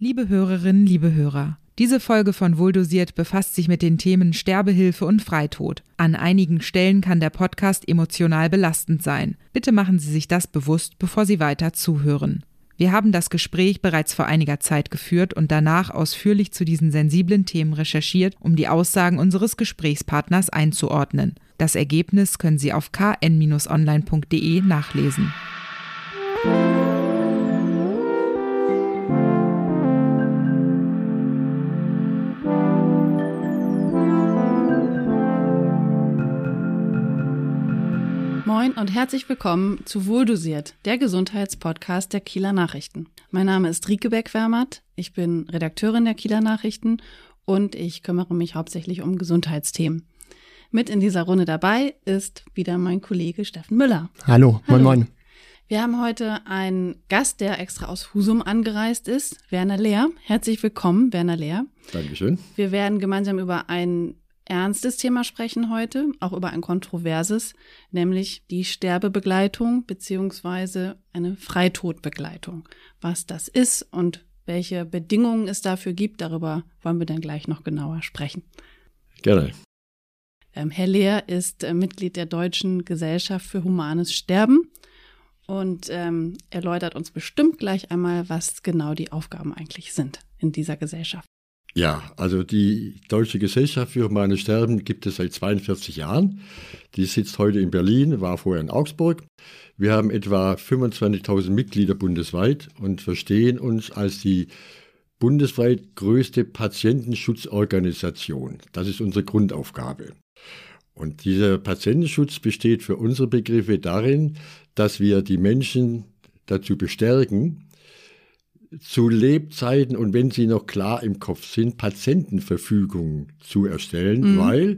Liebe Hörerinnen, liebe Hörer, diese Folge von Wohldosiert befasst sich mit den Themen Sterbehilfe und Freitod. An einigen Stellen kann der Podcast emotional belastend sein. Bitte machen Sie sich das bewusst, bevor Sie weiter zuhören. Wir haben das Gespräch bereits vor einiger Zeit geführt und danach ausführlich zu diesen sensiblen Themen recherchiert, um die Aussagen unseres Gesprächspartners einzuordnen. Das Ergebnis können Sie auf kn-online.de nachlesen. Moin und herzlich willkommen zu Wohldosiert, der Gesundheitspodcast der Kieler Nachrichten. Mein Name ist Rike Beck-Wermert, ich bin Redakteurin der Kieler Nachrichten und ich kümmere mich hauptsächlich um Gesundheitsthemen. Mit in dieser Runde dabei ist wieder mein Kollege Steffen Müller. Hallo, moin moin. Wir haben heute einen Gast, der extra aus Husum angereist ist, Werner Lehr. Herzlich willkommen, Werner Lehr. Dankeschön. Wir werden gemeinsam über ein ernstes Thema sprechen heute, auch über ein kontroverses, nämlich die Sterbebegleitung beziehungsweise eine Freitodbegleitung. Was das ist und welche Bedingungen es dafür gibt, darüber wollen wir dann gleich noch genauer sprechen. Gerne. Ähm, Herr Lehr ist äh, Mitglied der Deutschen Gesellschaft für Humanes Sterben und ähm, erläutert uns bestimmt gleich einmal, was genau die Aufgaben eigentlich sind in dieser Gesellschaft. Ja, also die Deutsche Gesellschaft für Humane Sterben gibt es seit 42 Jahren. Die sitzt heute in Berlin, war vorher in Augsburg. Wir haben etwa 25.000 Mitglieder bundesweit und verstehen uns als die bundesweit größte Patientenschutzorganisation. Das ist unsere Grundaufgabe. Und dieser Patientenschutz besteht für unsere Begriffe darin, dass wir die Menschen dazu bestärken, zu Lebzeiten und wenn sie noch klar im Kopf sind, Patientenverfügungen zu erstellen, mhm. weil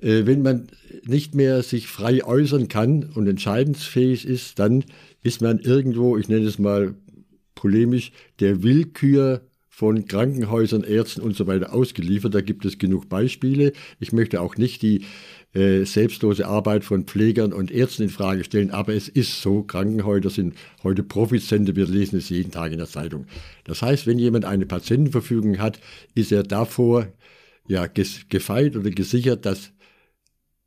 äh, wenn man nicht mehr sich frei äußern kann und entscheidensfähig ist, dann ist man irgendwo, ich nenne es mal polemisch, der Willkür von Krankenhäusern, Ärzten und so weiter ausgeliefert. Da gibt es genug Beispiele. Ich möchte auch nicht die äh, selbstlose Arbeit von Pflegern und Ärzten in Frage stellen. Aber es ist so, Krankenhäuser sind heute Profizente, wir lesen es jeden Tag in der Zeitung. Das heißt, wenn jemand eine Patientenverfügung hat, ist er davor ja gefeit oder gesichert, dass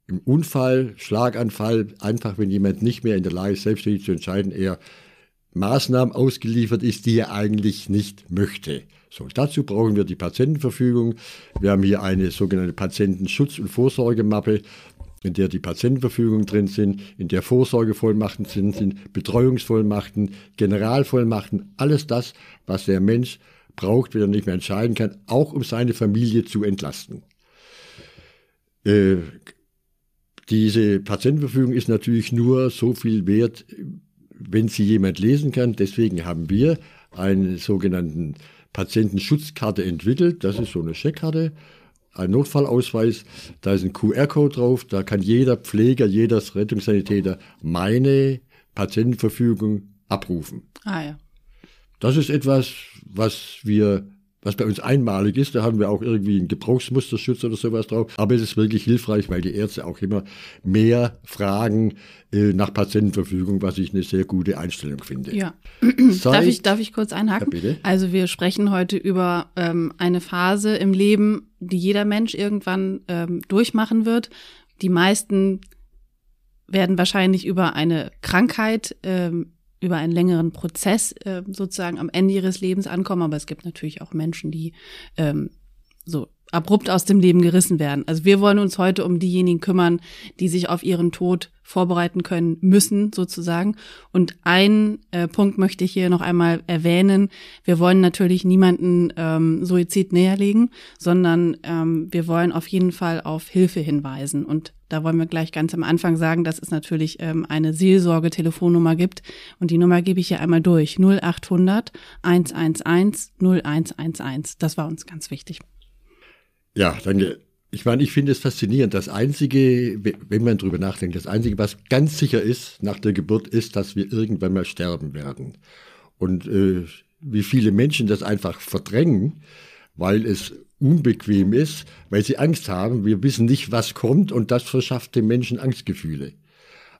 im Unfall, Schlaganfall, einfach wenn jemand nicht mehr in der Lage ist, selbstständig zu entscheiden, er Maßnahmen ausgeliefert ist, die er eigentlich nicht möchte. So, dazu brauchen wir die Patientenverfügung. Wir haben hier eine sogenannte Patientenschutz- und Vorsorgemappe, in der die Patientenverfügungen drin sind, in der Vorsorgevollmachten drin sind, Betreuungsvollmachten, Generalvollmachten, alles das, was der Mensch braucht, wenn er nicht mehr entscheiden kann, auch um seine Familie zu entlasten. Äh, diese Patientenverfügung ist natürlich nur so viel wert, wenn sie jemand lesen kann. Deswegen haben wir einen sogenannten Patientenschutzkarte entwickelt. Das ist so eine Checkkarte, ein Notfallausweis. Da ist ein QR-Code drauf. Da kann jeder Pfleger, jeder Rettungssanitäter meine Patientenverfügung abrufen. Ah ja. Das ist etwas, was wir was bei uns einmalig ist. Da haben wir auch irgendwie einen Gebrauchsmusterschutz oder sowas drauf. Aber es ist wirklich hilfreich, weil die Ärzte auch immer mehr fragen äh, nach Patientenverfügung, was ich eine sehr gute Einstellung finde. Ja. darf, ich, darf ich kurz einhaken? Ja, bitte. Also wir sprechen heute über ähm, eine Phase im Leben, die jeder Mensch irgendwann ähm, durchmachen wird. Die meisten werden wahrscheinlich über eine Krankheit ähm, über einen längeren Prozess äh, sozusagen am Ende ihres Lebens ankommen, aber es gibt natürlich auch Menschen, die ähm, so abrupt aus dem Leben gerissen werden. Also wir wollen uns heute um diejenigen kümmern, die sich auf ihren Tod vorbereiten können müssen, sozusagen. Und ein äh, Punkt möchte ich hier noch einmal erwähnen. Wir wollen natürlich niemanden ähm, Suizid näherlegen, sondern ähm, wir wollen auf jeden Fall auf Hilfe hinweisen. Und da wollen wir gleich ganz am Anfang sagen, dass es natürlich ähm, eine Seelsorge-Telefonnummer gibt. Und die Nummer gebe ich hier einmal durch. 0800 111 0111. Das war uns ganz wichtig. Ja, danke. Ich meine, ich finde es faszinierend. Das Einzige, wenn man drüber nachdenkt, das Einzige, was ganz sicher ist nach der Geburt, ist, dass wir irgendwann mal sterben werden. Und äh, wie viele Menschen das einfach verdrängen, weil es unbequem ist, weil sie Angst haben. Wir wissen nicht, was kommt und das verschafft den Menschen Angstgefühle.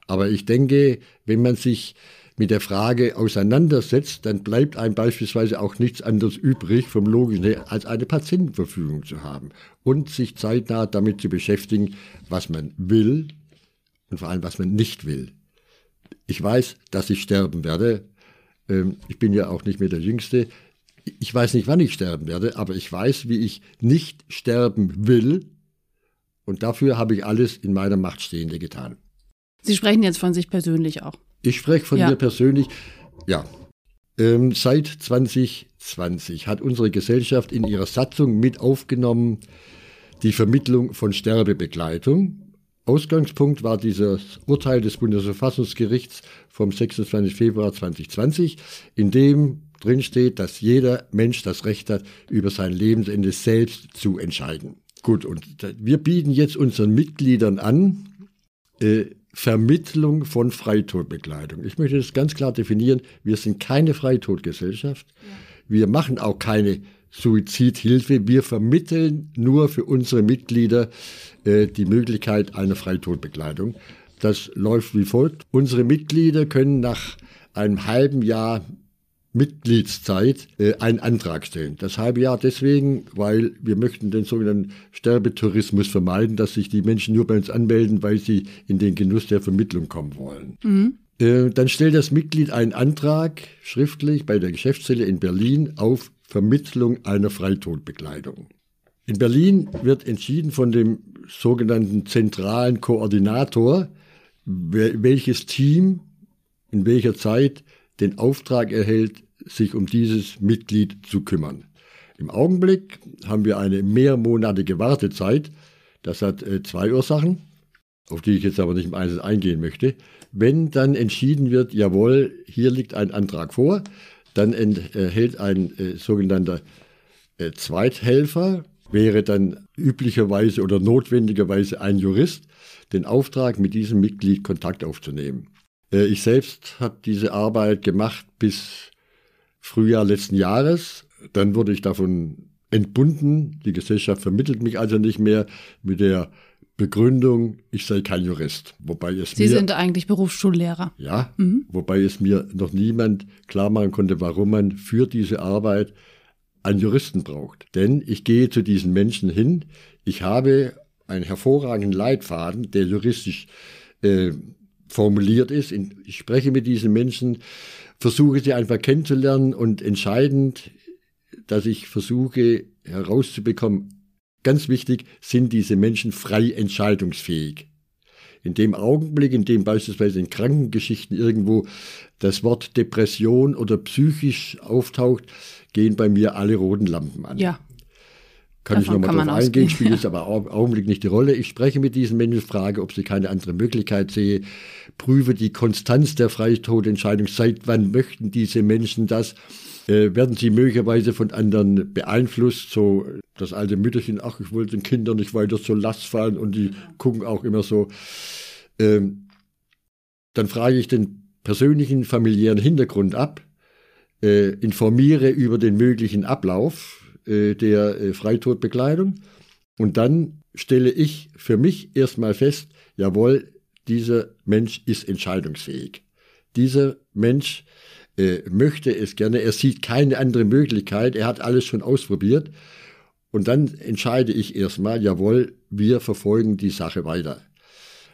Aber ich denke, wenn man sich mit der Frage auseinandersetzt, dann bleibt einem beispielsweise auch nichts anderes übrig, vom Logischen her, als eine Patientenverfügung zu haben und sich zeitnah damit zu beschäftigen, was man will und vor allem, was man nicht will. Ich weiß, dass ich sterben werde. Ähm, ich bin ja auch nicht mehr der Jüngste. Ich weiß nicht, wann ich sterben werde, aber ich weiß, wie ich nicht sterben will. Und dafür habe ich alles in meiner Macht Stehende getan. Sie sprechen jetzt von sich persönlich auch. Ich spreche von ja. mir persönlich. Ja. Ähm, seit 2020 hat unsere Gesellschaft in ihrer Satzung mit aufgenommen die Vermittlung von Sterbebegleitung. Ausgangspunkt war dieses Urteil des Bundesverfassungsgerichts vom 26. Februar 2020, in dem drin steht, dass jeder Mensch das Recht hat, über sein Lebensende selbst zu entscheiden. Gut, und wir bieten jetzt unseren Mitgliedern an, äh, Vermittlung von Freitodbegleitung. Ich möchte das ganz klar definieren. Wir sind keine Freitodgesellschaft. Ja. Wir machen auch keine Suizidhilfe. Wir vermitteln nur für unsere Mitglieder äh, die Möglichkeit einer Freitodbegleitung. Das läuft wie folgt. Unsere Mitglieder können nach einem halben Jahr Mitgliedszeit äh, einen Antrag stellen. Das halbe Jahr deswegen, weil wir möchten den sogenannten Sterbetourismus vermeiden, dass sich die Menschen nur bei uns anmelden, weil sie in den Genuss der Vermittlung kommen wollen. Mhm. Äh, dann stellt das Mitglied einen Antrag schriftlich bei der Geschäftsstelle in Berlin auf Vermittlung einer Freitodbegleitung. In Berlin wird entschieden von dem sogenannten zentralen Koordinator, welches Team in welcher Zeit den Auftrag erhält, sich um dieses Mitglied zu kümmern. Im Augenblick haben wir eine mehrmonatige Wartezeit. Das hat äh, zwei Ursachen, auf die ich jetzt aber nicht im Einzelnen eingehen möchte. Wenn dann entschieden wird, jawohl, hier liegt ein Antrag vor, dann erhält ein äh, sogenannter äh, Zweithelfer, wäre dann üblicherweise oder notwendigerweise ein Jurist, den Auftrag, mit diesem Mitglied Kontakt aufzunehmen. Äh, ich selbst habe diese Arbeit gemacht bis Frühjahr letzten Jahres. Dann wurde ich davon entbunden. Die Gesellschaft vermittelt mich also nicht mehr mit der Begründung, ich sei kein Jurist. Wobei es Sie mir, sind eigentlich Berufsschullehrer. Ja, mhm. wobei es mir noch niemand klar machen konnte, warum man für diese Arbeit einen Juristen braucht. Denn ich gehe zu diesen Menschen hin, ich habe einen hervorragenden Leitfaden, der juristisch äh, formuliert ist. Ich spreche mit diesen Menschen, versuche sie einfach kennenzulernen und entscheidend, dass ich versuche herauszubekommen, ganz wichtig, sind diese Menschen frei entscheidungsfähig. In dem Augenblick, in dem beispielsweise in Krankengeschichten irgendwo das Wort Depression oder psychisch auftaucht, gehen bei mir alle roten Lampen an. Ja. Kann Davon ich nochmal drauf eingehen, spielt es aber im Augenblick nicht die Rolle. Ich spreche mit diesen Menschen, frage, ob sie keine andere Möglichkeit sehen, prüfe die Konstanz der Freitodentscheidung. Seit wann möchten diese Menschen das? Äh, werden sie möglicherweise von anderen beeinflusst? So das alte Mütterchen, ach, ich wollte den Kindern nicht weiter zur Last fallen und die gucken auch immer so. Ähm, dann frage ich den persönlichen familiären Hintergrund ab, äh, informiere über den möglichen Ablauf äh, der äh, Freitodbekleidung. Und dann stelle ich für mich erstmal fest, jawohl, dieser Mensch ist entscheidungsfähig. Dieser Mensch äh, möchte es gerne, er sieht keine andere Möglichkeit, er hat alles schon ausprobiert. Und dann entscheide ich erstmal, jawohl, wir verfolgen die Sache weiter.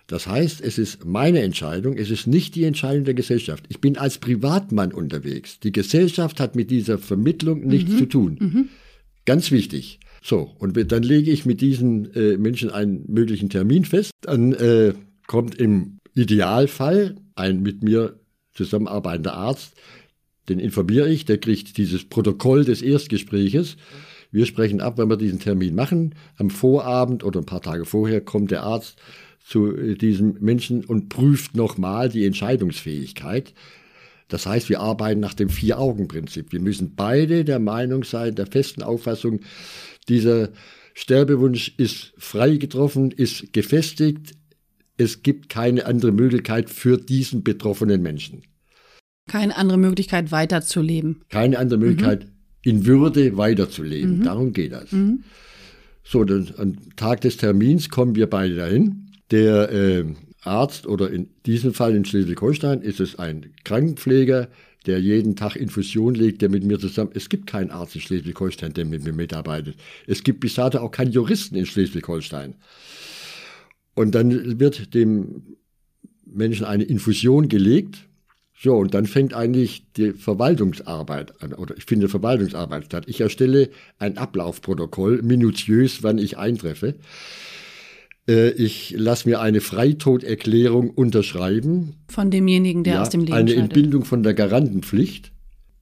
Das heißt, es ist meine Entscheidung, es ist nicht die Entscheidung der Gesellschaft. Ich bin als Privatmann unterwegs. Die Gesellschaft hat mit dieser Vermittlung nichts mhm. zu tun. Mhm. Ganz wichtig. So, und dann lege ich mit diesen äh, Menschen einen möglichen Termin fest. Dann äh, kommt im Idealfall ein mit mir zusammenarbeitender Arzt, den informiere ich, der kriegt dieses Protokoll des Erstgespräches. Wir sprechen ab, wenn wir diesen Termin machen. Am Vorabend oder ein paar Tage vorher kommt der Arzt zu äh, diesem Menschen und prüft nochmal die Entscheidungsfähigkeit. Das heißt, wir arbeiten nach dem Vier-Augen-Prinzip. Wir müssen beide der Meinung sein, der festen Auffassung, dieser Sterbewunsch ist frei getroffen, ist gefestigt. Es gibt keine andere Möglichkeit für diesen betroffenen Menschen. Keine andere Möglichkeit weiterzuleben. Keine andere Möglichkeit mhm. in Würde weiterzuleben. Mhm. Darum geht das. Mhm. So, dann, am Tag des Termins kommen wir beide dahin. Der äh, Arzt oder in diesem Fall in Schleswig-Holstein ist es ein Krankenpfleger, der jeden Tag Infusion legt, der mit mir zusammen. Es gibt keinen Arzt in Schleswig-Holstein, der mit mir mitarbeitet. Es gibt bis dato auch keinen Juristen in Schleswig-Holstein. Und dann wird dem Menschen eine Infusion gelegt. So, und dann fängt eigentlich die Verwaltungsarbeit an, oder ich finde Verwaltungsarbeit statt. Ich erstelle ein Ablaufprotokoll, minutiös, wann ich eintreffe. Äh, ich lasse mir eine Freitoderklärung unterschreiben. Von demjenigen, der ja, aus dem Leben Eine Entbindung von der Garantenpflicht.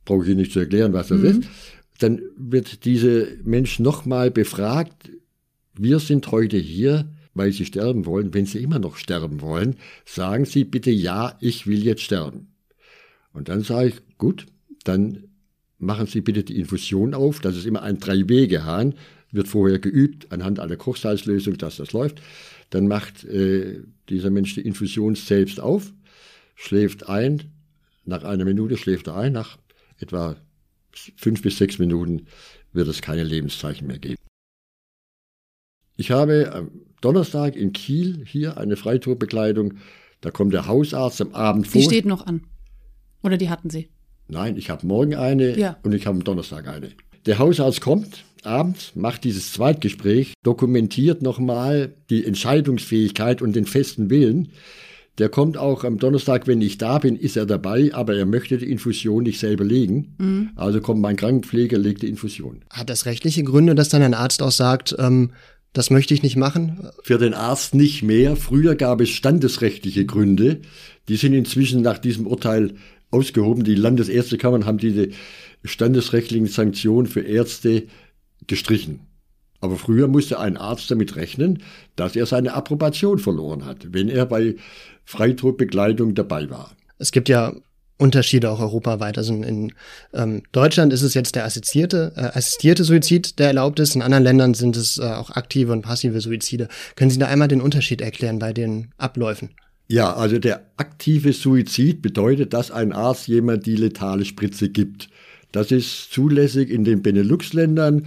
Brauche ich nicht zu erklären, was das mhm. ist. Dann wird diese Mensch nochmal befragt. Wir sind heute hier, weil sie sterben wollen. Wenn sie immer noch sterben wollen, sagen sie bitte ja, ich will jetzt sterben. Und dann sage ich, gut, dann machen Sie bitte die Infusion auf. Das ist immer ein Drei-Wege-Hahn wird vorher geübt anhand einer Kochsalzlösung, dass das läuft. Dann macht äh, dieser Mensch die Infusion selbst auf, schläft ein. Nach einer Minute schläft er ein. Nach etwa fünf bis sechs Minuten wird es keine Lebenszeichen mehr geben. Ich habe am Donnerstag in Kiel hier eine Freitourbekleidung. Da kommt der Hausarzt am Abend vor. Die steht noch an. Oder die hatten Sie? Nein, ich habe morgen eine ja. und ich habe am Donnerstag eine. Der Hausarzt kommt, abends, macht dieses Zweitgespräch, dokumentiert nochmal die Entscheidungsfähigkeit und den festen Willen. Der kommt auch am Donnerstag, wenn ich da bin, ist er dabei, aber er möchte die Infusion nicht selber legen. Mhm. Also kommt mein Krankenpfleger, legt die Infusion. Hat das rechtliche Gründe, dass dann ein Arzt auch sagt, ähm, das möchte ich nicht machen? Für den Arzt nicht mehr. Früher gab es standesrechtliche Gründe. Die sind inzwischen nach diesem Urteil ausgehoben. Die Landesärztekammern haben diese standesrechtlichen Sanktionen für Ärzte gestrichen. Aber früher musste ein Arzt damit rechnen, dass er seine Approbation verloren hat, wenn er bei Freitodbegleitung dabei war. Es gibt ja Unterschiede auch europaweit. Also in ähm, Deutschland ist es jetzt der assistierte, äh, assistierte Suizid, der erlaubt ist. In anderen Ländern sind es äh, auch aktive und passive Suizide. Können Sie da einmal den Unterschied erklären bei den Abläufen? Ja, also der aktive Suizid bedeutet, dass ein Arzt jemand die letale Spritze gibt. Das ist zulässig in den Benelux-Ländern.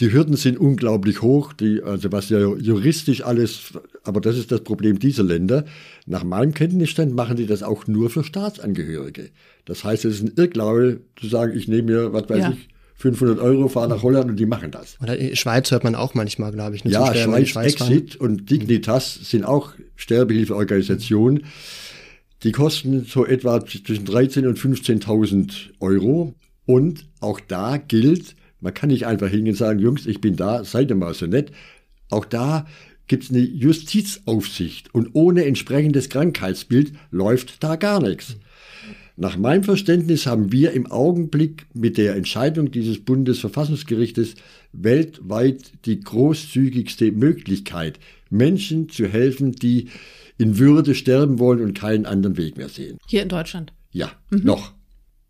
Die Hürden sind unglaublich hoch, die, also was ja juristisch alles, aber das ist das Problem dieser Länder. Nach meinem Kenntnisstand machen die das auch nur für Staatsangehörige. Das heißt, es ist ein Irrglaube zu sagen, ich nehme mir, was weiß ja. ich, 500 Euro, fahre nach Holland und die machen das. Oder Schweiz hört man auch manchmal, glaube ich. Ja, Schweiz, Schweiz Exit und Dignitas sind auch Sterbehilfeorganisationen. Die kosten so etwa zwischen 13.000 und 15.000 Euro. Und auch da gilt, man kann nicht einfach hingehen und sagen, Jungs, ich bin da, seid ihr mal so nett. Auch da gibt es eine Justizaufsicht und ohne entsprechendes Krankheitsbild läuft da gar nichts. Nach meinem Verständnis haben wir im Augenblick mit der Entscheidung dieses Bundesverfassungsgerichtes weltweit die großzügigste Möglichkeit, Menschen zu helfen, die in Würde sterben wollen und keinen anderen Weg mehr sehen. Hier in Deutschland? Ja, mhm. noch.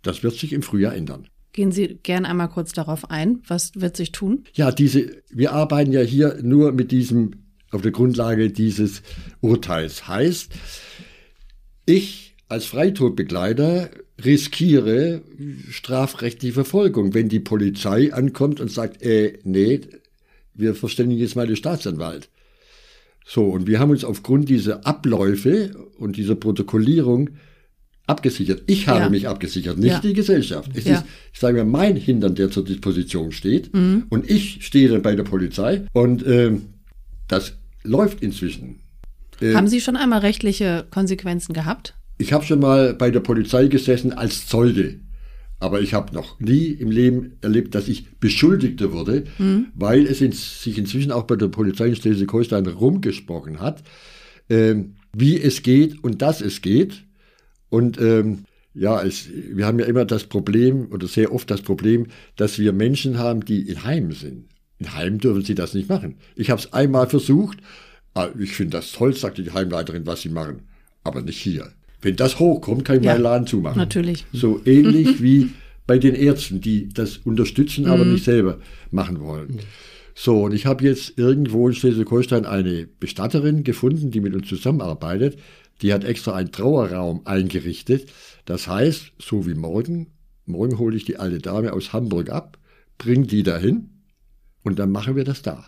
Das wird sich im Frühjahr ändern. Gehen Sie gern einmal kurz darauf ein. Was wird sich tun? Ja, diese, wir arbeiten ja hier nur mit diesem, auf der Grundlage dieses Urteils. Heißt, ich als Freitodbegleiter riskiere strafrechtliche Verfolgung, wenn die Polizei ankommt und sagt, äh, nee, wir verständigen jetzt mal den Staatsanwalt. So, und wir haben uns aufgrund dieser Abläufe und dieser Protokollierung abgesichert. Ich habe ja. mich abgesichert, nicht ja. die Gesellschaft. Es ja. ist, ich sage mal, mein Hintern, der zur Disposition steht. Mhm. Und ich stehe dann bei der Polizei. Und äh, das läuft inzwischen. Äh, haben Sie schon einmal rechtliche Konsequenzen gehabt? Ich habe schon mal bei der Polizei gesessen als Zeuge. Aber ich habe noch nie im Leben erlebt, dass ich Beschuldigter wurde, mhm. weil es in, sich inzwischen auch bei der Polizei in Schleswig-Holstein rumgesprochen hat, äh, wie es geht und dass es geht. Und ähm, ja, es, wir haben ja immer das Problem oder sehr oft das Problem, dass wir Menschen haben, die in Heimen sind. In Heimen dürfen sie das nicht machen. Ich habe es einmal versucht. Ah, ich finde das toll, sagte die Heimleiterin, was sie machen. Aber nicht hier. Wenn das hochkommt, kann ich ja, meinen Laden zumachen. Natürlich. So ähnlich wie bei den Ärzten, die das unterstützen, aber mhm. nicht selber machen wollen. So, und ich habe jetzt irgendwo in Schleswig-Holstein eine Bestatterin gefunden, die mit uns zusammenarbeitet. Die hat extra einen Trauerraum eingerichtet. Das heißt, so wie morgen, morgen hole ich die alte Dame aus Hamburg ab, bringe die dahin und dann machen wir das da.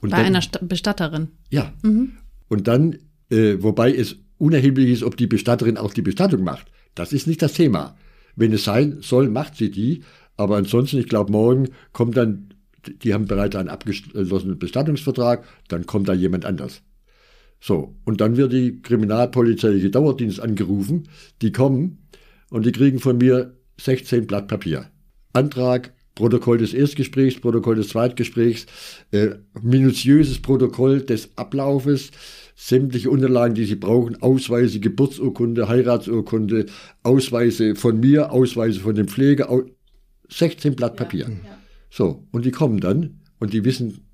Und Bei dann, einer St Bestatterin? Ja. Mhm. Und dann Äh, wobei es unerheblich ist, ob die Bestatterin auch die Bestattung macht. Das ist nicht das Thema. Wenn es sein soll, macht sie die. Aber ansonsten, ich glaube, morgen kommt dann, die haben bereits einen abgeschlossenen Bestattungsvertrag, dann kommt da jemand anders. So, und dann wird die kriminalpolizeiliche Dauerdienst angerufen, die kommen und die kriegen von mir 16 Blatt Papier. Antrag, Protokoll des Erstgesprächs, Protokoll des Zweitgesprächs, äh, minutiöses Protokoll des Ablaufes, sämtliche Unterlagen, die Sie brauchen, Ausweise, Geburtsurkunde, Heiratsurkunde, Ausweise von mir, Ausweise von dem Pfleger, 16 Blatt Papier. Ja, ja. So, und die kommen dann und die wissen,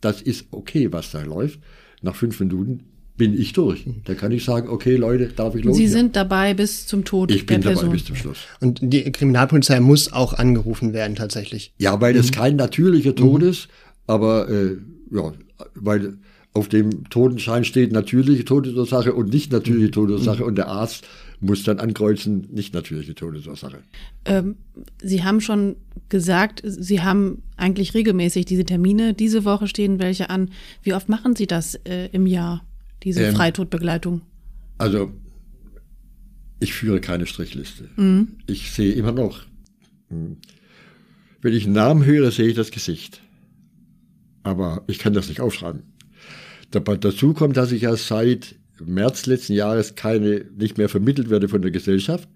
das ist okay, was da läuft. Nach fünf Minuten bin ich durch. Da kann ich sagen, okay, Leute, darf ich los? Sie sind dabei bis zum Tod ich bin dabei bis zum Schluss. Und die Kriminalpolizei muss auch angerufen werden, tatsächlich. Ja, weil es mhm. kein natürlicher Tod mhm. ist, aber äh, ja, weil auf dem Totenschein steht natürliche Todesursache und nicht natürliche mhm. Todesursache mhm. und der Arzt muss dann ankreuzen, nicht natürliche Todesursache. Ähm, Sie haben schon gesagt, Sie haben eigentlich regelmäßig diese Termine. Diese Woche stehen welche an. Wie oft machen Sie das äh, im Jahr, diese ähm, Freitodbegleitung? Also, ich führe keine Strichliste. Mhm. Ich sehe immer noch, hm, wenn ich einen Namen höre, sehe ich das Gesicht. Aber ich kann das nicht aufschreiben. Dabei dazu kommt, dass ich ja seit März letzten Jahres keine, nicht mehr vermittelt werde von der Gesellschaft.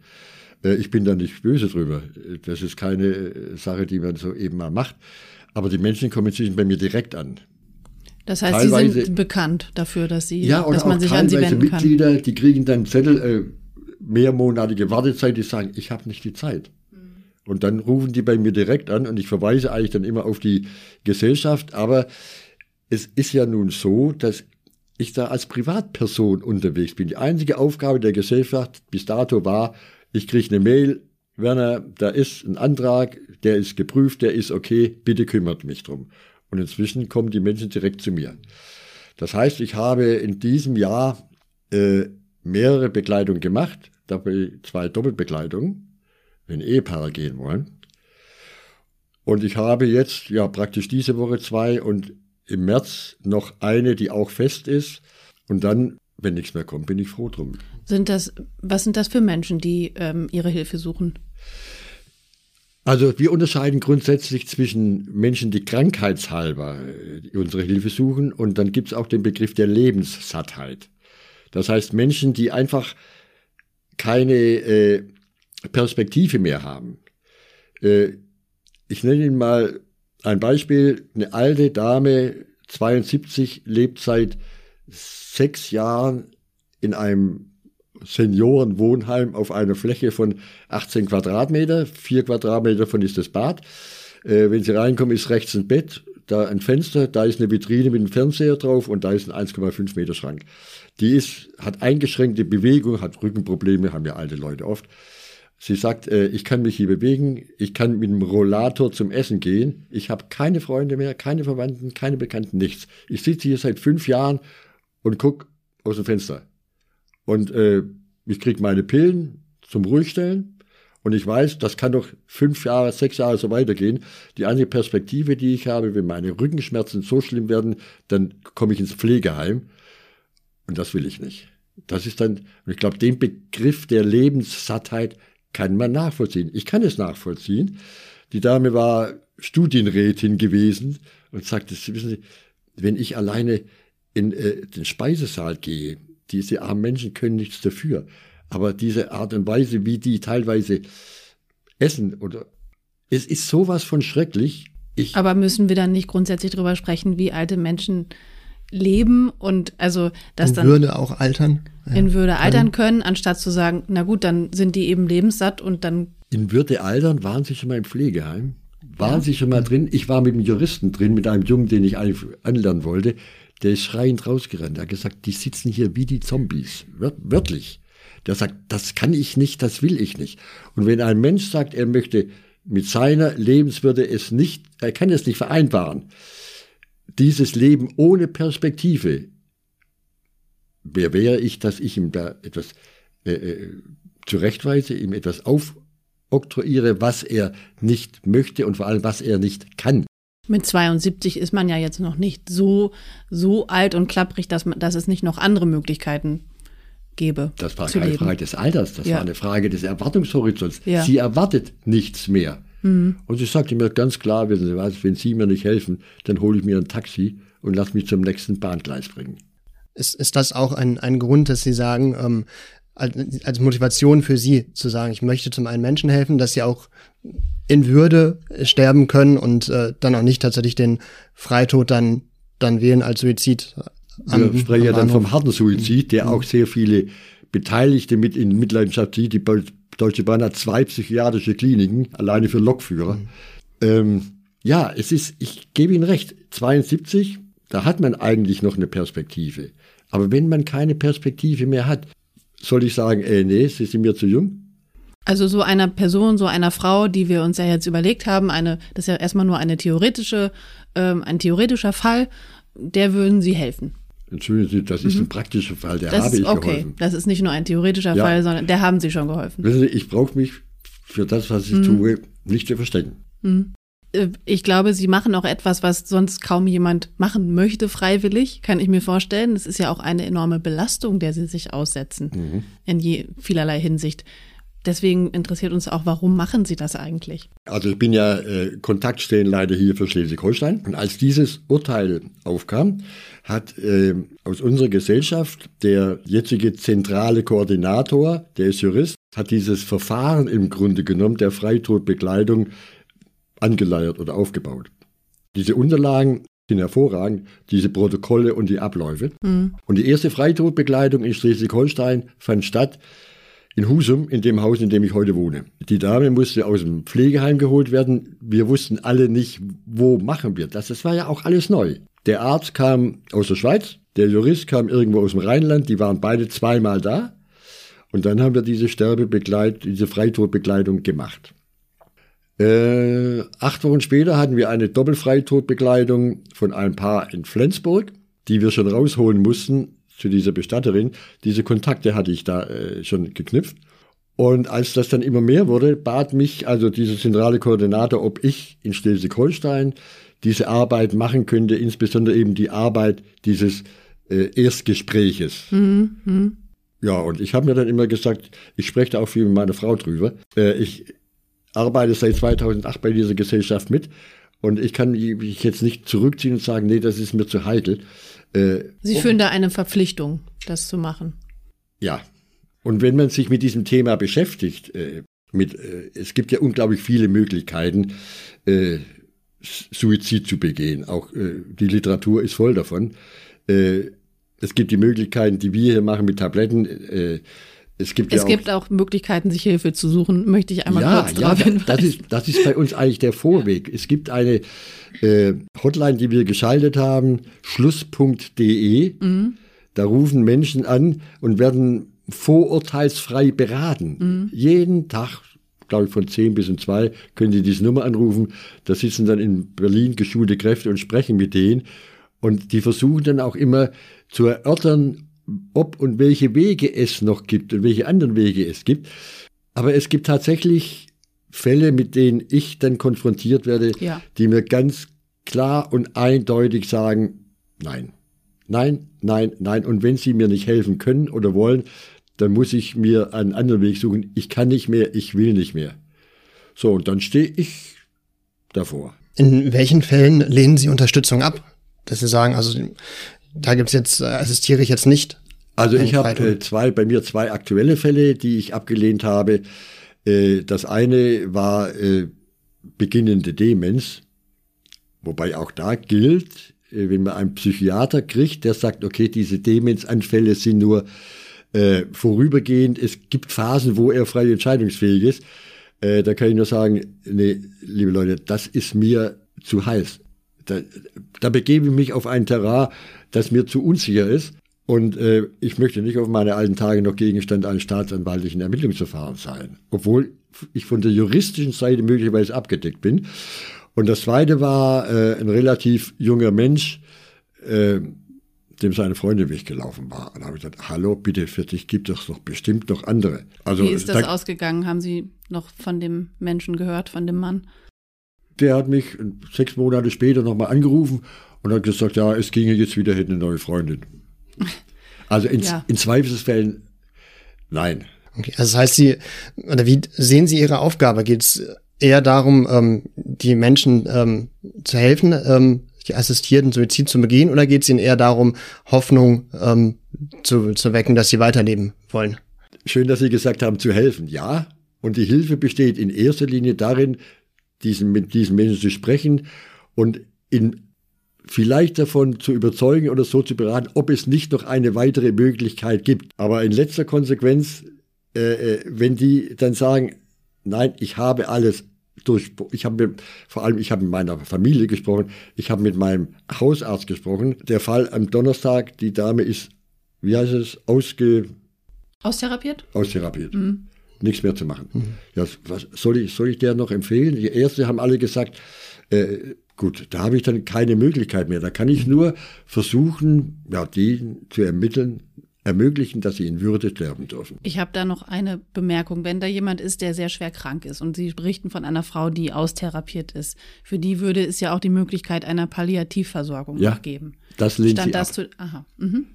Äh, ich bin da nicht böse drüber. Das ist keine äh, Sache, die man so eben mal macht. Aber die Menschen kommen inzwischen bei mir direkt an. Das heißt, teilweise, Sie sind bekannt dafür, dass Sie, ja, dass man sich an Sie wenden kann. Mitglieder, die kriegen dann Zettel, äh, mehrmonatige Wartezeit, die sagen, ich habe nicht die Zeit. Mhm. Und dann rufen die bei mir direkt an und ich verweise eigentlich dann immer auf die Gesellschaft. Aber es ist ja nun so, dass ich da als Privatperson unterwegs bin. Die einzige Aufgabe der Gesellschaft bis dato war, ich kriege eine Mail, Werner, da ist ein Antrag, der ist geprüft, der ist okay, bitte kümmert mich drum. Und inzwischen kommen die Menschen direkt zu mir. Das heißt, ich habe in diesem Jahr äh, mehrere Begleitungen gemacht, dabei zwei Doppelbegleitungen, wenn Ehepaare gehen wollen. Und ich habe jetzt ja praktisch diese Woche zwei und im März noch eine, die auch fest ist. Und dann, wenn nichts mehr kommt, bin ich froh drum. Sind das, was sind das für Menschen, die ähm, ihre Hilfe suchen? Also wir unterscheiden grundsätzlich zwischen Menschen, die krankheitshalber äh, unsere Hilfe suchen und dann gibt es auch den Begriff der Lebenssattheit. Das heißt Menschen, die einfach keine äh, Perspektive mehr haben. Äh, ich nenne Ihnen mal ein Beispiel, eine alte Dame, 72, lebt seit sechs Jahren in einem Seniorenwohnheim auf einer Fläche von 18 Quadratmeter. Vier Quadratmeter davon ist das Bad. Äh, wenn Sie reinkommen, ist rechts ein Bett, da ein Fenster, da ist eine Vitrine mit einem Fernseher drauf und da ist ein 1,5 Meter Schrank. Die ist, hat eingeschränkte Bewegung, hat Rückenprobleme, haben ja alte Leute oft. Sie sagt, äh, ich kann mich hier bewegen, ich kann mit dem Rollator zum Essen gehen, ich habe keine Freunde mehr, keine Verwandten, keine Bekannten, nichts. Ich sitze hier seit fünf Jahren und gucke aus dem Fenster. Und äh, ich kriege meine Pillen zum Ruhigstellen und ich weiß, das kann doch fünf Jahre, sechs Jahre so weitergehen. Die einzige Perspektive, die ich habe, wenn meine Rückenschmerzen so schlimm werden, dann komme ich ins Pflegeheim und das will ich nicht. Das ist dann, ich glaube, den Begriff der Lebenssattheit kann man nachvollziehen. Ich kann es nachvollziehen. Die Dame war Studienrätin gewesen und sagte, wissen Sie, wenn ich alleine in äh, den Speisesaal gehe, diese armen Menschen können nichts dafür. Aber diese Art und Weise, wie die teilweise essen oder es ist sowas von schrecklich. Ich Aber müssen wir dann nicht grundsätzlich darüber sprechen, wie alte Menschen leben und also das dann würde auch altern ja, in Würde altern können, anstatt zu sagen, na gut, dann sind die eben lebenssatt und dann in Würde altern waren sie schon mal im Pflegeheim, waren ja. sie schon mal drin. Ich war mit einem Juristen drin, mit einem Jungen, den ich anlernen wollte. Der ist schreiend rausgerannt. Er hat gesagt, die sitzen hier wie die Zombies, wörtlich. Der sagt, das kann ich nicht, das will ich nicht. Und wenn ein Mensch sagt, er möchte mit seiner Lebenswürde es nicht, er kann es nicht vereinbaren, dieses Leben ohne Perspektive, wer wäre ich, dass ich ihm da etwas äh, äh, zurechtweise, ihm etwas aufoktroyiere, was er nicht möchte und vor allem, was er nicht kann. Mit 72 ist man ja jetzt noch nicht so, so alt und klapprig, dass, man, dass es nicht noch andere Möglichkeiten gebe. Das war keine leben. Frage des Alters, das ja. war eine Frage des Erwartungshorizonts. Ja. Sie erwartet nichts mehr. Mhm. Und sie sagte mir ganz klar, wissen Sie was, wenn Sie mir nicht helfen, dann hole ich mir ein Taxi und lass mich zum nächsten Bahngleis bringen. Ist, ist das auch ein, ein Grund, dass Sie sagen, ähm, als, als Motivation für Sie zu sagen, ich möchte zum einen Menschen helfen, dass Sie auch in Würde sterben können und äh, dann auch nicht tatsächlich den Freitod dann, dann wählen als Suizid. Am, Wir sprechen ja dann vom harten Suizid, der mhm. auch sehr viele Beteiligte mit in Mitleidenschaft zieht. Die Deutsche Bahn hat zwei psychiatrische Kliniken, alleine für Lokführer. Mhm. Ähm, ja, es ist, ich gebe Ihnen recht, 72, da hat man eigentlich noch eine Perspektive. Aber wenn man keine Perspektive mehr hat, soll ich sagen, ey, nee, Sie sind mir zu jung? Also so einer Person, so einer Frau, die wir uns ja jetzt überlegt haben, eine, das ist ja erstmal nur eine theoretische, ähm, ein theoretischer Fall, der würden Sie helfen. Entschuldigen Sie, das ist mhm. ein praktischer Fall, der das habe ich okay. geholfen. Das ist nicht nur ein theoretischer ja. Fall, sondern der haben Sie schon geholfen. Wissen Sie, ich brauche mich für das, was ich mhm. tue, nicht zu verstecken. Mhm. Äh, ich glaube, Sie machen auch etwas, was sonst kaum jemand machen möchte, freiwillig, kann ich mir vorstellen. Das ist ja auch eine enorme Belastung, der Sie sich aussetzen, mhm. in je, vielerlei Hinsicht. Deswegen interessiert uns auch, warum machen Sie das eigentlich? Also ich bin ja äh, Kontaktstellenleiter hier für Schleswig-Holstein. Und als dieses Urteil aufkam, hat äh, aus unserer Gesellschaft der jetzige zentrale Koordinator, der ist Jurist, hat dieses Verfahren im Grunde genommen der Freitodbegleitung angeleiert oder aufgebaut. Diese Unterlagen sind hervorragend, diese Protokolle und die Abläufe. Mhm. Und die erste Freitodbegleitung in Schleswig-Holstein fand statt in Husum, in dem Haus, in dem ich heute wohne. Die Dame musste aus dem Pflegeheim geholt werden. Wir wussten alle nicht, wo machen wir das. Das war ja auch alles neu. Der Arzt kam aus der Schweiz, der Jurist kam irgendwo aus dem Rheinland. Die waren beide zweimal da. Und dann haben wir diese Sterbebegleitung, diese Freitodbegleitung gemacht. Äh, acht Wochen später hatten wir eine Doppelfreitodbegleitung von einem Paar in Flensburg, die wir schon rausholen mussten, zu dieser Bestatterin. Diese Kontakte hatte ich da äh, schon geknüpft. Und als das dann immer mehr wurde, bat mich also dieser zentrale Koordinator, ob ich in Schleswig-Holstein diese Arbeit machen könnte, insbesondere eben die Arbeit dieses äh, Erstgespräches. Mhm. Mhm. Ja, und ich habe mir dann immer gesagt, ich spreche da auch viel mit meiner Frau drüber. Äh, ich arbeite seit 2008 bei dieser Gesellschaft mit und ich kann mich jetzt nicht zurückziehen und sagen, nee, das ist mir zu heikel. Äh, Sie fühlen da eine Verpflichtung, das zu machen. Ja. Und wenn man sich mit diesem Thema beschäftigt, äh, mit, äh, es gibt ja unglaublich viele Möglichkeiten, äh, Suizid zu begehen. Auch äh, die Literatur ist voll davon. Äh, es gibt die Möglichkeiten, die wir hier machen mit Tabletten. Es gibt, es ja gibt auch, auch, Möglichkeiten, sich Hilfe zu suchen, möchte ich einmal ja, kurz ja, hinweisen. Das ist, das ist bei uns eigentlich der Vorweg. Es gibt eine äh, Hotline, die wir geschaltet haben, schluss.de. Mhm. Da rufen Menschen an und werden vorurteilsfrei beraten. Mhm. Jeden Tag, glaube ich, von 10 bis um 2 können Sie diese Nummer anrufen. Da sitzen dann in Berlin geschulte Kräfte und sprechen mit denen. Und die versuchen dann auch immer zu erörtern, ob und welche Wege es noch gibt und welche anderen Wege es gibt. Aber es gibt tatsächlich Fälle, mit denen ich dann konfrontiert werde, ja. die mir ganz klar und eindeutig sagen, nein, nein, nein, nein. Und wenn sie mir nicht helfen können oder wollen, dann muss ich mir einen anderen Weg suchen. Ich kann nicht mehr, ich will nicht mehr. So, und dann stehe ich davor. In welchen Fällen lehnen Sie Unterstützung ab? Dass Sie sagen, also da gibt's jetzt, äh, assistiere ich jetzt nicht. Also ich habe äh, zwei, bei mir zwei aktuelle Fälle, die ich abgelehnt habe. Äh, das eine war äh, beginnende Demenz, wobei auch da gilt, äh, wenn man einen Psychiater kriegt, der sagt, okay, diese Demenzanfälle sind nur äh, vorübergehend, es gibt Phasen, wo er frei entscheidungsfähig ist, da kann ich nur sagen, nee, liebe Leute, das ist mir zu heiß. Da, da begebe ich mich auf ein Terrain, das mir zu unsicher ist. Und äh, ich möchte nicht auf meine alten Tage noch Gegenstand eines staatsanwaltlichen Ermittlungsverfahrens sein, obwohl ich von der juristischen Seite möglicherweise abgedeckt bin. Und das Zweite war äh, ein relativ junger Mensch, äh, dem seine Freundin weggelaufen war. Und da habe ich gesagt, hallo, bitte, für dich gibt es doch bestimmt noch andere. Also, Wie ist das da, ausgegangen? Haben Sie noch von dem Menschen gehört, von dem Mann? Der hat mich sechs Monate später nochmal angerufen und hat gesagt, ja, es ginge jetzt wieder, hätte eine neue Freundin. Also in, ja. in Zweifelsfällen nein. Okay, also das heißt, Sie, oder wie sehen Sie Ihre Aufgabe? Geht es eher darum, ähm, die Menschen ähm, zu helfen, ähm, die assistierten Suizid zu begehen, oder geht es Ihnen eher darum, Hoffnung ähm, zu, zu wecken, dass sie weiterleben wollen? Schön, dass Sie gesagt haben, zu helfen. Ja, und die Hilfe besteht in erster Linie darin, diesen, mit diesen Menschen zu sprechen und in vielleicht davon zu überzeugen oder so zu beraten, ob es nicht noch eine weitere Möglichkeit gibt. Aber in letzter Konsequenz, äh, äh wenn die dann sagen, nein, ich habe alles durch, ich habe vor allem, ich habe mit meiner Familie gesprochen, ich habe mit meinem Hausarzt gesprochen. Der Fall am Donnerstag, die Dame ist, wie heißt es, ausge... Austherapiert? Austherapiert. Mhm. Nichts mehr zu machen. Mhm. Ja, was soll ich, soll ich der noch empfehlen? Die Ärzte haben alle gesagt, äh, Gut, da habe ich dann keine Möglichkeit mehr. Da kann ich nur versuchen, ja, die zu ermitteln, ermöglichen, dass sie in Würde sterben dürfen. Ich habe da noch eine Bemerkung. Wenn da jemand ist, der sehr schwer krank ist und Sie berichten von einer Frau, die austherapiert ist, für die würde es ja auch die Möglichkeit einer Palliativversorgung ja, noch geben. Das lehnt Stand sie das ab. Zu, aha. Mhm.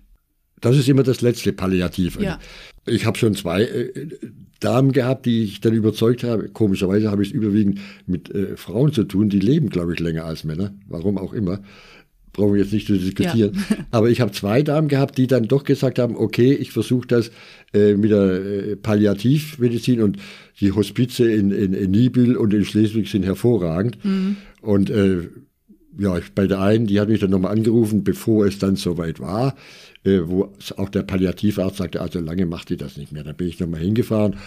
Das ist immer das letzte Palliativ. Ja. Ich habe schon zwei äh, Damen gehabt, die ich dann überzeugt habe. Komischerweise habe ich es überwiegend mit äh, Frauen zu tun, die leben, glaube ich, länger als Männer. Warum auch immer. Brauchen wir jetzt nicht zu diskutieren. Ja. Aber ich habe zwei Damen gehabt, die dann doch gesagt haben, okay, ich versuche das äh, mit der äh, Palliativmedizin und die Hospize in, in, in Nibel und in Schleswig sind hervorragend. Mhm. Und ja, bei der einen, die hat mich dann nochmal angerufen, bevor es dann soweit war äh, wo auch der Palliativarzt sagte, also lange macht die das nicht mehr. Dann bin ich nochmal hingefahren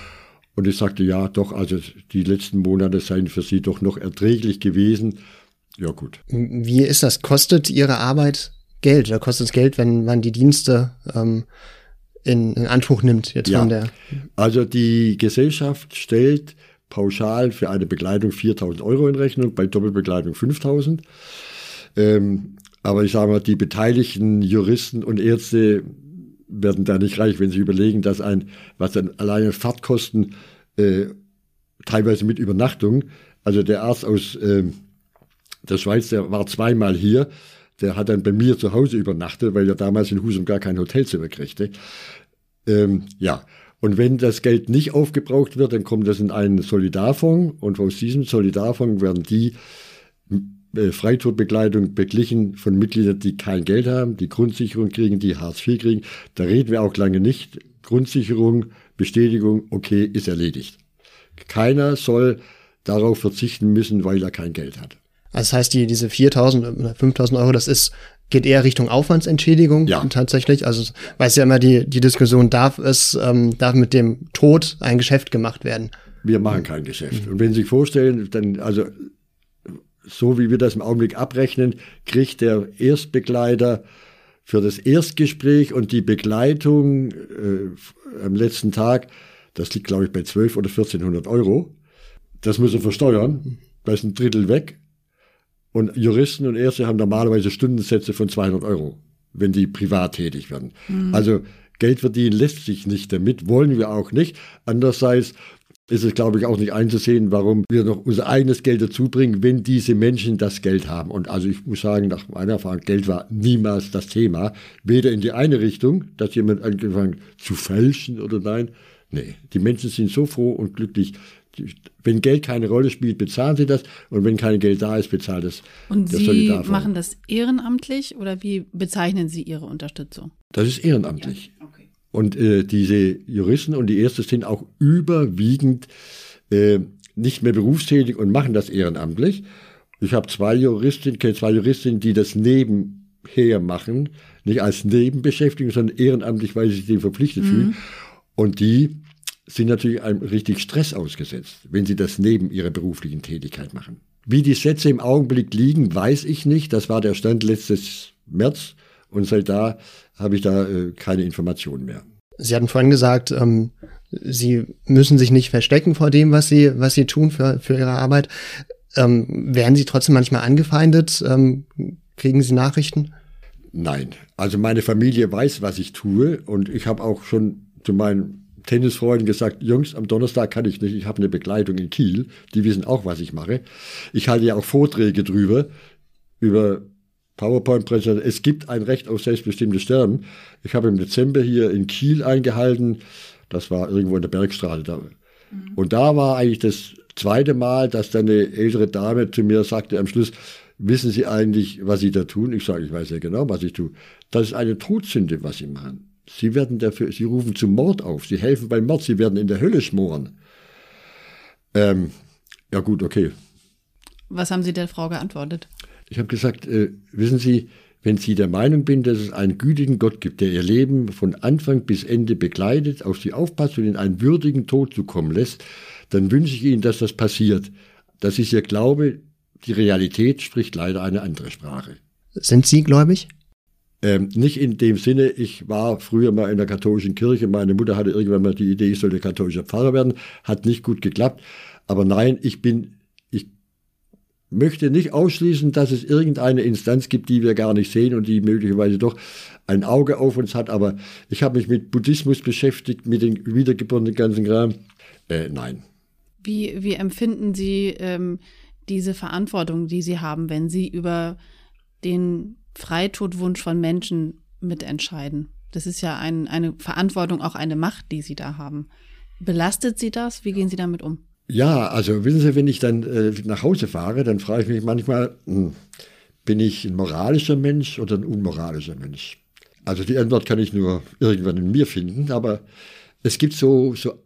und ich sagte, ja, doch, also die letzten Monate seien für sie doch noch erträglich gewesen. Ja, gut. Wie ist das? Kostet Ihre Arbeit Geld? Oder kostet es Geld, wenn man die Dienste ähm, in, in Anspruch nimmt jetzt ja. von der? Also die Gesellschaft stellt pauschal für eine Begleitung 4.000 Euro in Rechnung, bei Doppelbegleitung 5.000. Ähm, aber ich sage mal, die beteiligten Juristen und Ärzte werden da nicht reich, wenn sie überlegen, dass ein, was dann alleine Fahrtkosten, äh, teilweise mit Übernachtung, also der Arzt aus äh, der Schweiz, der war zweimal hier, der hat dann bei mir zu Hause übernachtet, weil er damals in Husum gar kein Hotelzimmer kriegte. Ähm, ja, und wenn das Geld nicht aufgebraucht wird, dann kommt das in einen Solidarfonds und aus diesem Solidarfonds werden die äh, beglichen von Mitgliedern, die kein Geld haben, die Grundsicherung kriegen, die Hartz IV kriegen. Da reden wir auch lange nicht. Grundsicherung, Bestätigung, okay, ist erledigt. Keiner soll darauf verzichten müssen, weil er kein Geld hat. Also das heißt, die, diese 4.000 oder 5.000 Euro, das ist, geht eher Richtung Aufwandsentschädigung ja. tatsächlich. Also weiß ja immer die, die Diskussion, darf es, ähm, darf mit dem Tod ein Geschäft gemacht werden? Wir machen kein Geschäft. Mhm. Und wenn Sie sich vorstellen, dann, also so wie wir das im Augenblick abrechnen, kriegt der Erstbegleiter für das Erstgespräch und die Begleitung äh, am letzten Tag, das liegt, glaube ich, bei 12 oder 1400 Euro. Das muss er versteuern. Da ist ein Drittel weg. Und Juristen und Ärzte haben normalerweise Stundensätze von 200 Euro, wenn die privat tätig werden. Mhm. Also Geld verdienen lässt sich nicht damit, wollen wir auch nicht. Andererseits ist es, glaube ich, auch nicht einzusehen, warum wir noch unser eigenes Geld dazu bringen, wenn diese Menschen das Geld haben. Und also ich muss sagen, nach meiner Erfahrung, Geld war niemals das Thema. Weder in die eine Richtung, dass jemand angefangen zu fälschen oder nein. Nee, die Menschen sind so froh und glücklich. Wenn Geld keine Rolle spielt, bezahlen sie das. Und wenn kein Geld da ist, bezahlt es. Und Sie machen das ehrenamtlich oder wie bezeichnen Sie Ihre Unterstützung? Das ist ehrenamtlich. Ja, okay. Und äh, diese Juristen und die Ärzte sind auch überwiegend äh, nicht mehr berufstätig und machen das ehrenamtlich. Ich habe zwei Juristinnen, kenne zwei Juristinnen, die das nebenher machen, nicht als Nebenbeschäftigung, sondern ehrenamtlich, weil sie sich dem verpflichtet mhm. fühlen. Und die sind natürlich einem richtig Stress ausgesetzt, wenn sie das neben ihrer beruflichen Tätigkeit machen. Wie die Sätze im Augenblick liegen, weiß ich nicht. Das war der Stand letztes März. Und seit da habe ich da äh, keine Informationen mehr. Sie hatten vorhin gesagt, ähm, Sie müssen sich nicht verstecken vor dem, was Sie, was Sie tun für, für Ihre Arbeit. Ähm, werden Sie trotzdem manchmal angefeindet? Ähm, kriegen Sie Nachrichten? Nein. Also meine Familie weiß, was ich tue und ich habe auch schon zu meinen Tennisfreunden gesagt, Jungs, am Donnerstag kann ich nicht, ich habe eine Begleitung in Kiel, die wissen auch, was ich mache. Ich halte ja auch Vorträge drüber, über PowerPoint-Präsentation. Es gibt ein Recht auf selbstbestimmtes Sterben. Ich habe im Dezember hier in Kiel eingehalten, das war irgendwo in der Bergstraße. Da. Mhm. Und da war eigentlich das zweite Mal, dass dann eine ältere Dame zu mir sagte am Schluss, wissen Sie eigentlich, was Sie da tun? Ich sage, ich weiß ja genau, was ich tue. Das ist eine Todsünde, was Sie machen. Sie werden dafür, Sie rufen zum Mord auf. Sie helfen beim Mord. Sie werden in der Hölle schmoren. Ähm, ja gut, okay. Was haben Sie der Frau geantwortet? Ich habe gesagt, äh, wissen Sie, wenn Sie der Meinung bin, dass es einen gütigen Gott gibt, der Ihr Leben von Anfang bis Ende begleitet, auf Sie aufpasst und in einen würdigen Tod zu kommen lässt, dann wünsche ich Ihnen, dass das passiert. Das ist Ihr Glaube. Die Realität spricht leider eine andere Sprache. Sind Sie gläubig? Ähm, nicht in dem Sinne, ich war früher mal in der katholischen Kirche, meine Mutter hatte irgendwann mal die Idee, ich sollte katholischer Pfarrer werden, hat nicht gut geklappt. Aber nein, ich bin, ich möchte nicht ausschließen, dass es irgendeine Instanz gibt, die wir gar nicht sehen und die möglicherweise doch ein Auge auf uns hat. Aber ich habe mich mit Buddhismus beschäftigt, mit den Wiedergeborenen, ganzen Kram. Äh, nein. Wie, wie empfinden Sie ähm, diese Verantwortung, die Sie haben, wenn Sie über den Freitodwunsch von Menschen mitentscheiden. Das ist ja ein, eine Verantwortung, auch eine Macht, die Sie da haben. Belastet Sie das? Wie gehen Sie damit um? Ja, also wissen Sie, wenn ich dann äh, nach Hause fahre, dann frage ich mich manchmal, hm, bin ich ein moralischer Mensch oder ein unmoralischer Mensch? Also die Antwort kann ich nur irgendwann in mir finden, aber es gibt so, so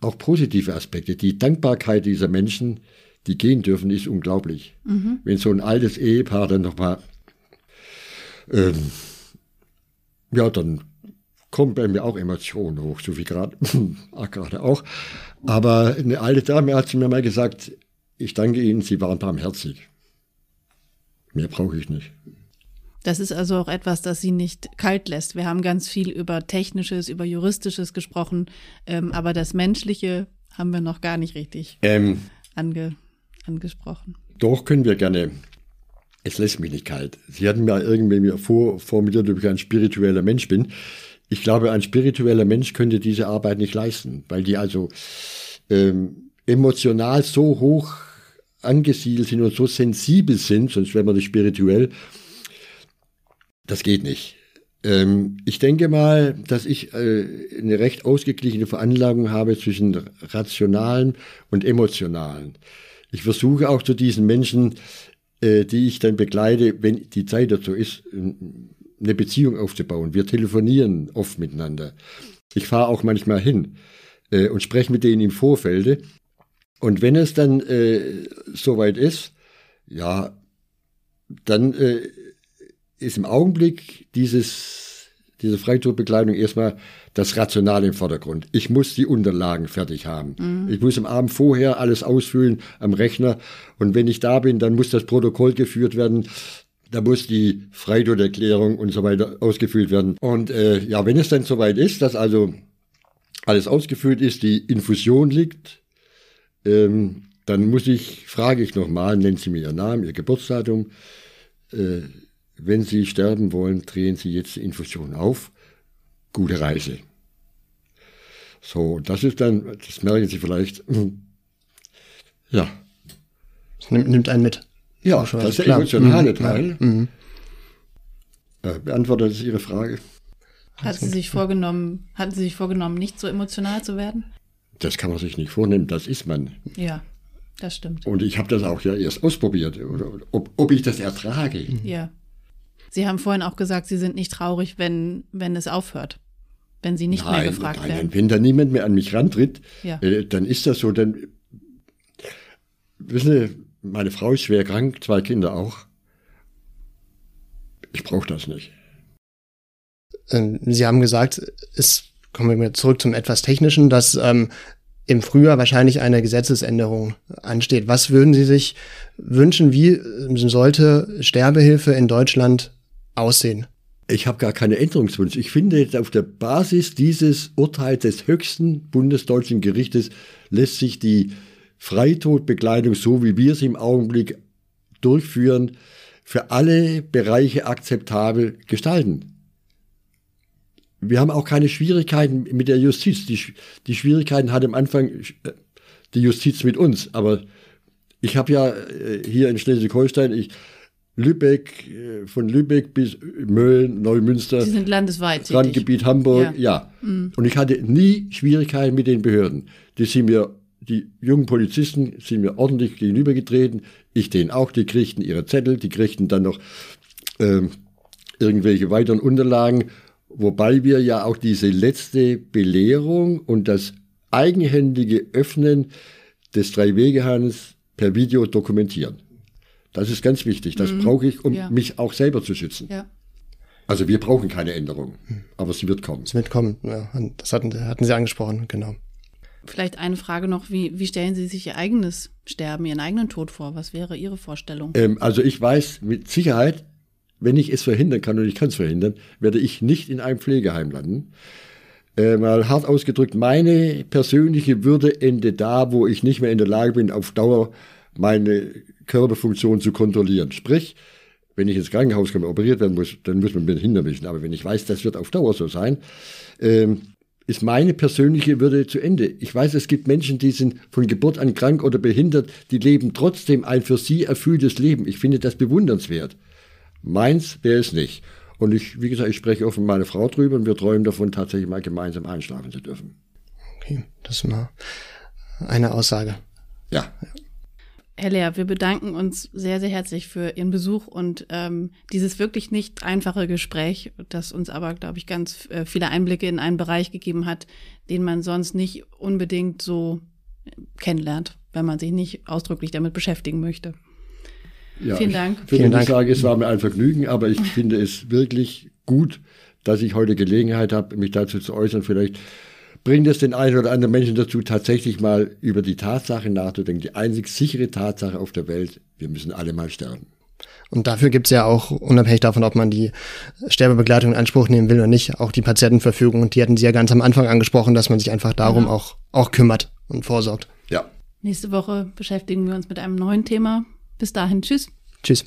auch positive Aspekte. Die Dankbarkeit dieser Menschen, die gehen dürfen, ist unglaublich. Mhm. Wenn so ein altes Ehepaar dann nochmal ähm, ja, dann kommen bei mir auch Emotionen hoch, so wie gerade gerade auch. Aber eine alte Dame hat zu mir mal gesagt, ich danke Ihnen, Sie waren barmherzig. Mehr brauche ich nicht. Das ist also auch etwas, das Sie nicht kalt lässt. Wir haben ganz viel über Technisches, über Juristisches gesprochen, ähm, aber das Menschliche haben wir noch gar nicht richtig ähm, ange, angesprochen. Doch, können wir gerne es lässt mich nicht kalt. Sie hatten mir irgendwie mir vorformuliert, ob ich ein spiritueller Mensch bin. Ich glaube, ein spiritueller Mensch könnte diese Arbeit nicht leisten, weil die also ähm, emotional so hoch angesiedelt sind und so sensibel sind, sonst wäre man nicht spirituell. Das geht nicht. Ähm, ich denke mal, dass ich äh, eine recht ausgeglichene Veranlagung habe zwischen rationalen und emotionalen. Ich versuche auch zu diesen Menschen äh, die ich dann begleite, wenn die Zeit dazu ist, eine Beziehung aufzubauen. Wir telefonieren oft miteinander. Ich fahre auch manchmal hin äh, und spreche mit denen im Vorfeld. Und wenn es dann äh, soweit ist, ja, dann äh, ist im Augenblick dieses, diese Freitodbekleidung erstmal das Rationale im Vordergrund. Ich muss die Unterlagen fertig haben. Mhm. Ich muss am Abend vorher alles ausfüllen am Rechner. Und wenn ich da bin, dann muss das Protokoll geführt werden. Da muss die Freitoderklärung und so weiter ausgefüllt werden. Und äh, ja, wenn es dann soweit ist, dass also alles ausgefüllt ist, die Infusion liegt, ähm, dann muss ich, frage ich nochmal, nennen Sie mir Ihren Namen, Ihr Geburtsdatum. Äh, wenn Sie sterben wollen, drehen Sie jetzt die Infusion auf gute Reise. So, das ist dann, das merken Sie vielleicht, ja. Das nimmt, nimmt einen mit. Ja, das ist der emotionale mhm. Teil. Mhm. Äh, beantwortet das Ihre Frage? Hat sie sich vorgenommen, hatten Sie sich vorgenommen, nicht so emotional zu werden? Das kann man sich nicht vornehmen, das ist man. Ja, das stimmt. Und ich habe das auch ja erst ausprobiert, ob, ob ich das ertrage. Ja. Sie haben vorhin auch gesagt, Sie sind nicht traurig, wenn, wenn es aufhört wenn sie nicht nein, mehr gefragt nein, werden. Wenn da niemand mehr an mich rantritt, ja. äh, dann ist das so. Dann, wissen Sie, meine Frau ist schwer krank, zwei Kinder auch. Ich brauche das nicht. Ähm, sie haben gesagt, es kommen wir zurück zum etwas Technischen, dass ähm, im Frühjahr wahrscheinlich eine Gesetzesänderung ansteht. Was würden Sie sich wünschen? Wie sollte Sterbehilfe in Deutschland aussehen? Ich habe gar keine Änderungswunsch. Ich finde, auf der Basis dieses Urteils des höchsten bundesdeutschen Gerichtes lässt sich die Freitodbekleidung, so wie wir sie im Augenblick durchführen, für alle Bereiche akzeptabel gestalten. wir haben auch keine Schwierigkeiten mit der Justiz. Die, die Schwierigkeiten hat am Anfang äh, die Justiz mit uns. Aber ich habe ja äh, hier in Schleswig-Holstein, ich, Lübeck, äh, von Lübeck bis Mölln, Neumünster. Sie sind landesweit. Randgebiet Hamburg, ja. ja. Mhm. Und ich hatte nie Schwierigkeiten mit den Behörden. Die sind mir, die jungen Polizisten sind mir ordentlich gegenübergetreten. Ich denen auch, die kriegten ihre Zettel, die kriegten dann noch ähm, irgendwelche weiteren Unterlagen. Wobei wir ja auch diese letzte Belehrung und das eigenhändige Öffnen des Drei-Wege-Hahns per Video dokumentieren. Das ist ganz wichtig. Das mhm. brauche ich, um ja. mich auch selber zu schützen. Ja. Also wir brauchen keine Änderung, aber sie wird kommen. Es wird kommen, ja. Das hatten, hatten Sie angesprochen, genau. Vielleicht eine Frage noch, wie, wie stellen Sie sich Ihr eigenes Sterben, Ihren eigenen Tod vor? Was wäre Ihre Vorstellung? Ähm, also ich weiß mit Sicherheit, wenn ich es verhindern kann und ich kann es verhindern, werde ich nicht in einem Pflegeheim landen. Äh, mal hart ausgedrückt, meine persönliche Würde endet da, wo ich nicht mehr in der Lage bin, auf Dauer meine Körperfunktion zu kontrollieren. Sprich, wenn ich ins Krankenhaus komme, operiert werden muss, dann muss man mir hintermischen. Aber wenn ich weiß, das wird auf Dauer so sein, ähm, ist meine persönliche Würde zu Ende. Ich weiß, es gibt Menschen, die sind von Geburt an krank oder behindert, die leben trotzdem ein für sie erfülltes Leben. Ich finde das bewundernswert. Meins wäre es nicht. Und ich, wie gesagt, ich spreche offen mit meiner Frau drüber und wir träumen davon, tatsächlich mal gemeinsam einschlafen zu dürfen. Okay, das ist mal eine Aussage. Ja. Herr Lehr, wir bedanken uns sehr, sehr herzlich für Ihren Besuch und ähm, dieses wirklich nicht einfache Gespräch, das uns aber, glaube ich, ganz äh, viele Einblicke in einen Bereich gegeben hat, den man sonst nicht unbedingt so kennenlernt, wenn man sich nicht ausdrücklich damit beschäftigen möchte. Ja, Vielen Dank. Ich würde nicht sagen, es war mir ein Vergnügen, aber ich finde es wirklich gut, dass ich heute Gelegenheit habe, mich dazu zu äußern. Vielleicht bringt es den einen oder anderen Menschen dazu, tatsächlich mal über die Tatsache nachzudenken. Die einzig sichere Tatsache auf der Welt, wir müssen alle mal sterben. Und dafür gibt es ja auch, unabhängig davon, ob man die Sterbebegleitung in Anspruch nehmen will oder nicht, auch die Patientenverfügung. Und die hatten Sie ja ganz am Anfang angesprochen, dass man sich einfach darum ja. auch, auch kümmert und vorsorgt. Ja. Nächste Woche beschäftigen wir uns mit einem neuen Thema. Bis dahin, tschüss. Tschüss.